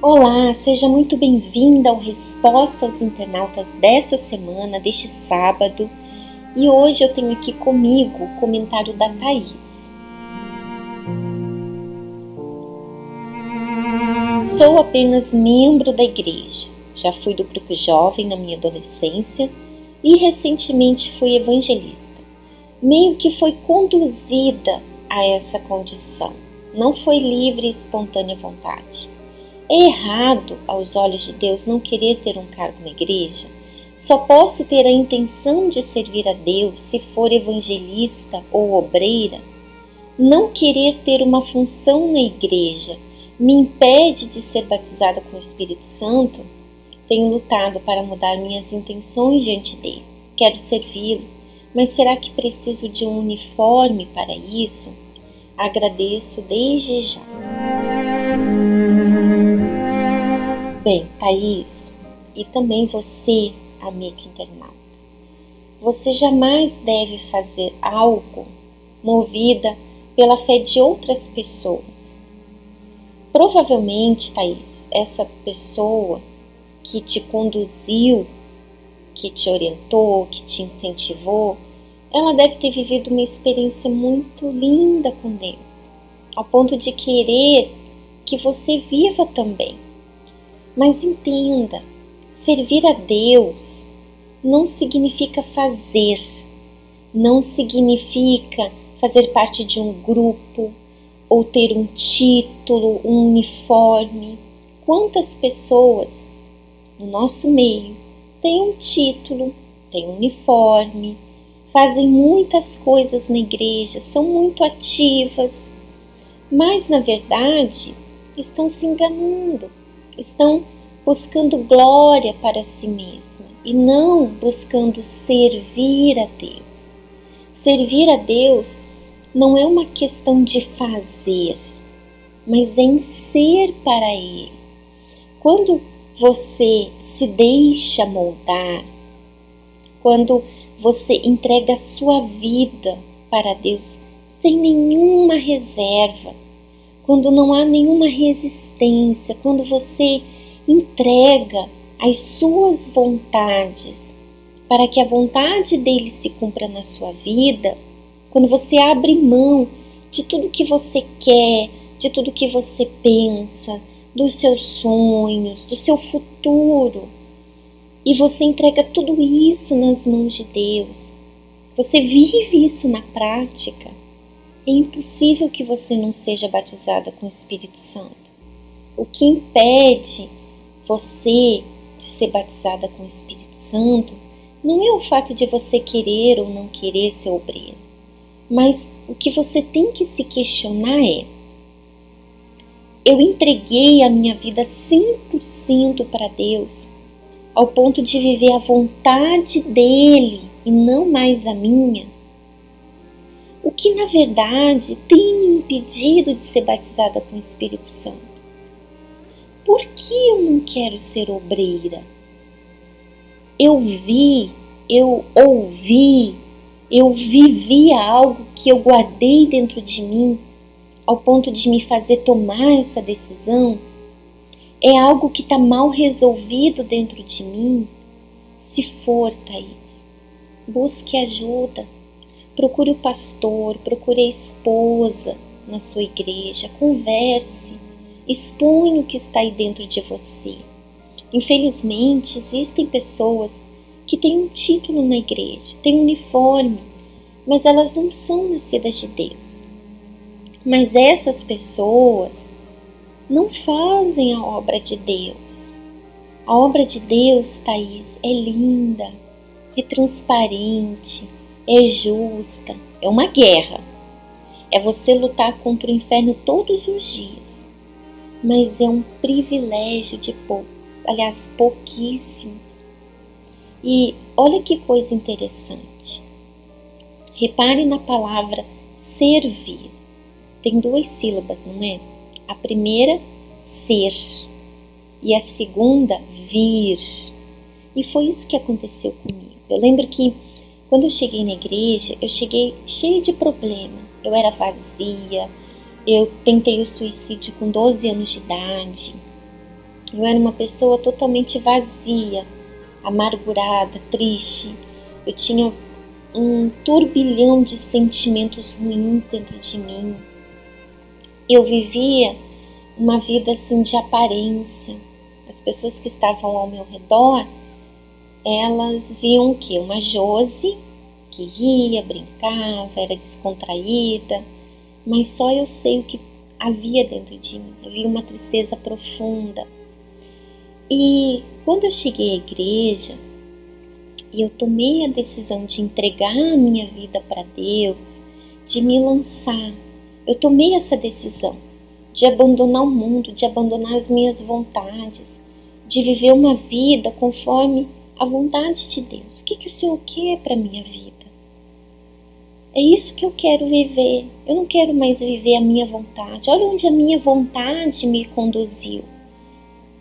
Olá, seja muito bem-vinda ao Resposta aos Internautas dessa semana, deste sábado. E hoje eu tenho aqui comigo o comentário da Thaís. Sou apenas membro da igreja. Já fui do grupo jovem na minha adolescência e recentemente fui evangelista. Meio que foi conduzida a essa condição. Não foi livre e espontânea vontade. É errado, aos olhos de Deus, não querer ter um cargo na igreja? Só posso ter a intenção de servir a Deus se for evangelista ou obreira? Não querer ter uma função na igreja me impede de ser batizada com o Espírito Santo? Tenho lutado para mudar minhas intenções diante dele. Quero servi-lo, mas será que preciso de um uniforme para isso? Agradeço desde já. Bem, Thaís, e também você, amiga internauta, você jamais deve fazer algo movida pela fé de outras pessoas. Provavelmente, Thaís, essa pessoa que te conduziu, que te orientou, que te incentivou, ela deve ter vivido uma experiência muito linda com Deus, ao ponto de querer que você viva também. Mas entenda, servir a Deus não significa fazer, não significa fazer parte de um grupo ou ter um título, um uniforme. Quantas pessoas no nosso meio têm um título, têm um uniforme, fazem muitas coisas na igreja, são muito ativas, mas na verdade estão se enganando estão buscando glória para si mesma e não buscando servir a Deus. Servir a Deus não é uma questão de fazer, mas em ser para Ele. Quando você se deixa moldar, quando você entrega a sua vida para Deus sem nenhuma reserva, quando não há nenhuma resistência, quando você entrega as suas vontades para que a vontade dele se cumpra na sua vida, quando você abre mão de tudo que você quer, de tudo que você pensa, dos seus sonhos, do seu futuro, e você entrega tudo isso nas mãos de Deus, você vive isso na prática, é impossível que você não seja batizada com o Espírito Santo. O que impede você de ser batizada com o Espírito Santo não é o fato de você querer ou não querer ser obreiro, mas o que você tem que se questionar é: eu entreguei a minha vida 100% para Deus, ao ponto de viver a vontade dele e não mais a minha? O que na verdade tem me impedido de ser batizada com o Espírito Santo? Por que eu não quero ser obreira? Eu vi, eu ouvi, eu vivi algo que eu guardei dentro de mim ao ponto de me fazer tomar essa decisão? É algo que está mal resolvido dentro de mim? Se for, Thaís, busque ajuda. Procure o pastor, procure a esposa na sua igreja, converse Expõe o que está aí dentro de você. Infelizmente, existem pessoas que têm um título na igreja, têm um uniforme, mas elas não são nascidas de Deus. Mas essas pessoas não fazem a obra de Deus. A obra de Deus, Thaís, é linda, é transparente, é justa, é uma guerra. É você lutar contra o inferno todos os dias mas é um privilégio de poucos, aliás, pouquíssimos. E olha que coisa interessante. Repare na palavra servir. Tem duas sílabas, não é? A primeira, ser, e a segunda, vir. E foi isso que aconteceu comigo. Eu lembro que Quando eu cheguei na igreja, eu cheguei cheia de problema. Eu era vazia, eu tentei o suicídio com 12 anos de idade. Eu era uma pessoa totalmente vazia, amargurada, triste. Eu tinha um turbilhão de sentimentos ruins dentro de mim. Eu vivia uma vida assim de aparência. As pessoas que estavam ao meu redor, elas viam que? Uma Josi que ria, brincava, era descontraída mas só eu sei o que havia dentro de mim. Havia uma tristeza profunda. E quando eu cheguei à igreja e eu tomei a decisão de entregar a minha vida para Deus, de me lançar, eu tomei essa decisão de abandonar o mundo, de abandonar as minhas vontades, de viver uma vida conforme a vontade de Deus. O que, que o Senhor quer para minha vida? É isso que eu quero viver. Eu não quero mais viver a minha vontade. Olha onde a minha vontade me conduziu.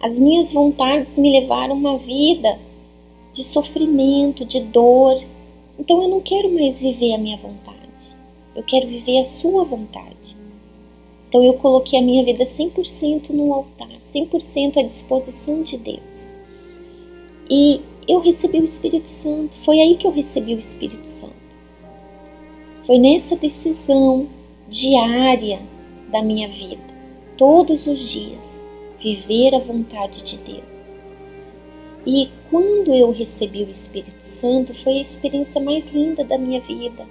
As minhas vontades me levaram a uma vida de sofrimento, de dor. Então eu não quero mais viver a minha vontade. Eu quero viver a sua vontade. Então eu coloquei a minha vida 100% no altar, 100% à disposição de Deus. E eu recebi o Espírito Santo. Foi aí que eu recebi o Espírito Santo. Foi nessa decisão diária da minha vida, todos os dias, viver a vontade de Deus. E quando eu recebi o Espírito Santo, foi a experiência mais linda da minha vida.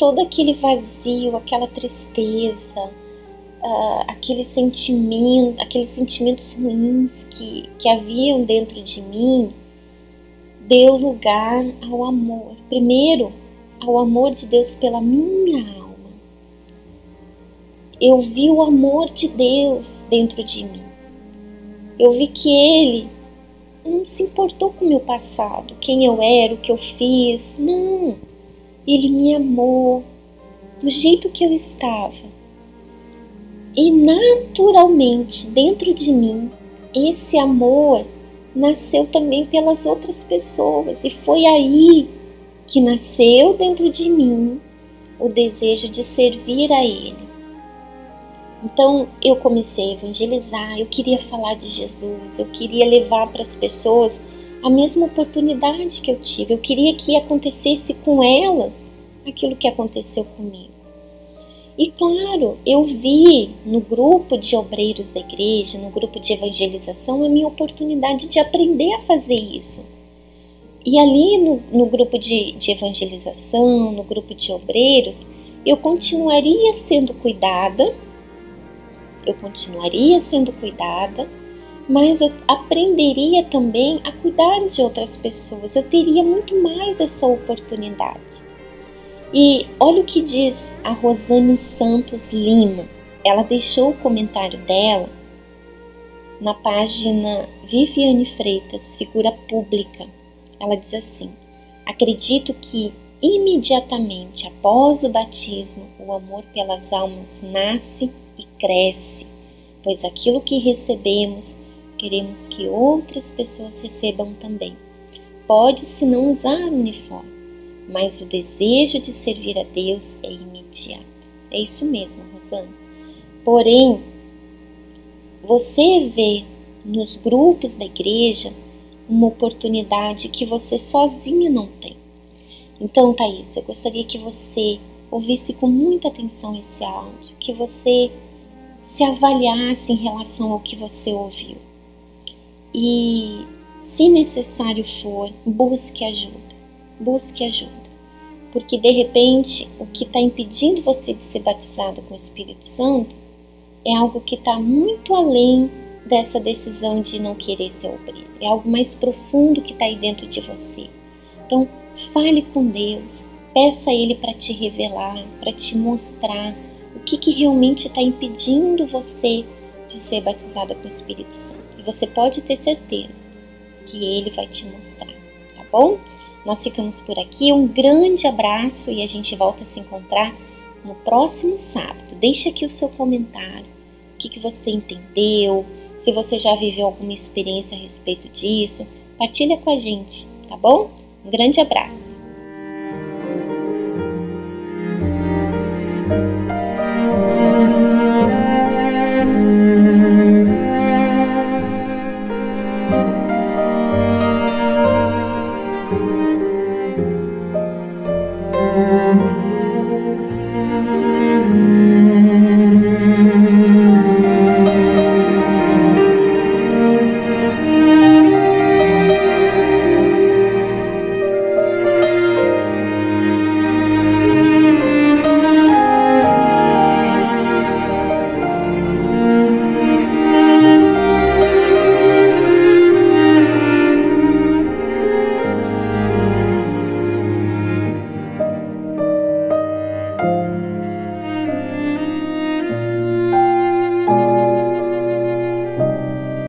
Todo aquele vazio, aquela tristeza, uh, aquele sentimento, aqueles sentimentos ruins que, que haviam dentro de mim, deu lugar ao amor. Primeiro, ao amor de Deus pela minha alma. Eu vi o amor de Deus dentro de mim. Eu vi que Ele não se importou com o meu passado, quem eu era, o que eu fiz. Não. Ele me amou do jeito que eu estava. E naturalmente, dentro de mim, esse amor nasceu também pelas outras pessoas. E foi aí que nasceu dentro de mim o desejo de servir a Ele. Então eu comecei a evangelizar, eu queria falar de Jesus, eu queria levar para as pessoas a mesma oportunidade que eu tive, eu queria que acontecesse com elas aquilo que aconteceu comigo. E claro, eu vi no grupo de obreiros da igreja, no grupo de evangelização, a minha oportunidade de aprender a fazer isso. E ali no, no grupo de, de evangelização, no grupo de obreiros, eu continuaria sendo cuidada, eu continuaria sendo cuidada, mas eu aprenderia também a cuidar de outras pessoas, eu teria muito mais essa oportunidade. E olha o que diz a Rosane Santos Lima. Ela deixou o comentário dela na página Viviane Freitas, figura pública. Ela diz assim: Acredito que imediatamente após o batismo, o amor pelas almas nasce e cresce, pois aquilo que recebemos, queremos que outras pessoas recebam também. Pode-se não usar uniforme, mas o desejo de servir a Deus é imediato. É isso mesmo, Rosana. Porém, você vê nos grupos da igreja uma oportunidade que você sozinha não tem. Então, Thaís, eu gostaria que você ouvisse com muita atenção esse áudio, que você se avaliasse em relação ao que você ouviu. E, se necessário for, busque ajuda. Busque ajuda. Porque de repente o que está impedindo você de ser batizado com o Espírito Santo é algo que está muito além dessa decisão de não querer ser obreiro. É algo mais profundo que está aí dentro de você. Então, fale com Deus, peça a Ele para te revelar, para te mostrar o que, que realmente está impedindo você de ser batizada com o Espírito Santo. E você pode ter certeza que Ele vai te mostrar, tá bom? Nós ficamos por aqui. Um grande abraço e a gente volta a se encontrar no próximo sábado. Deixe aqui o seu comentário. O que, que você entendeu? Se você já viveu alguma experiência a respeito disso, partilha com a gente, tá bom? Um grande abraço!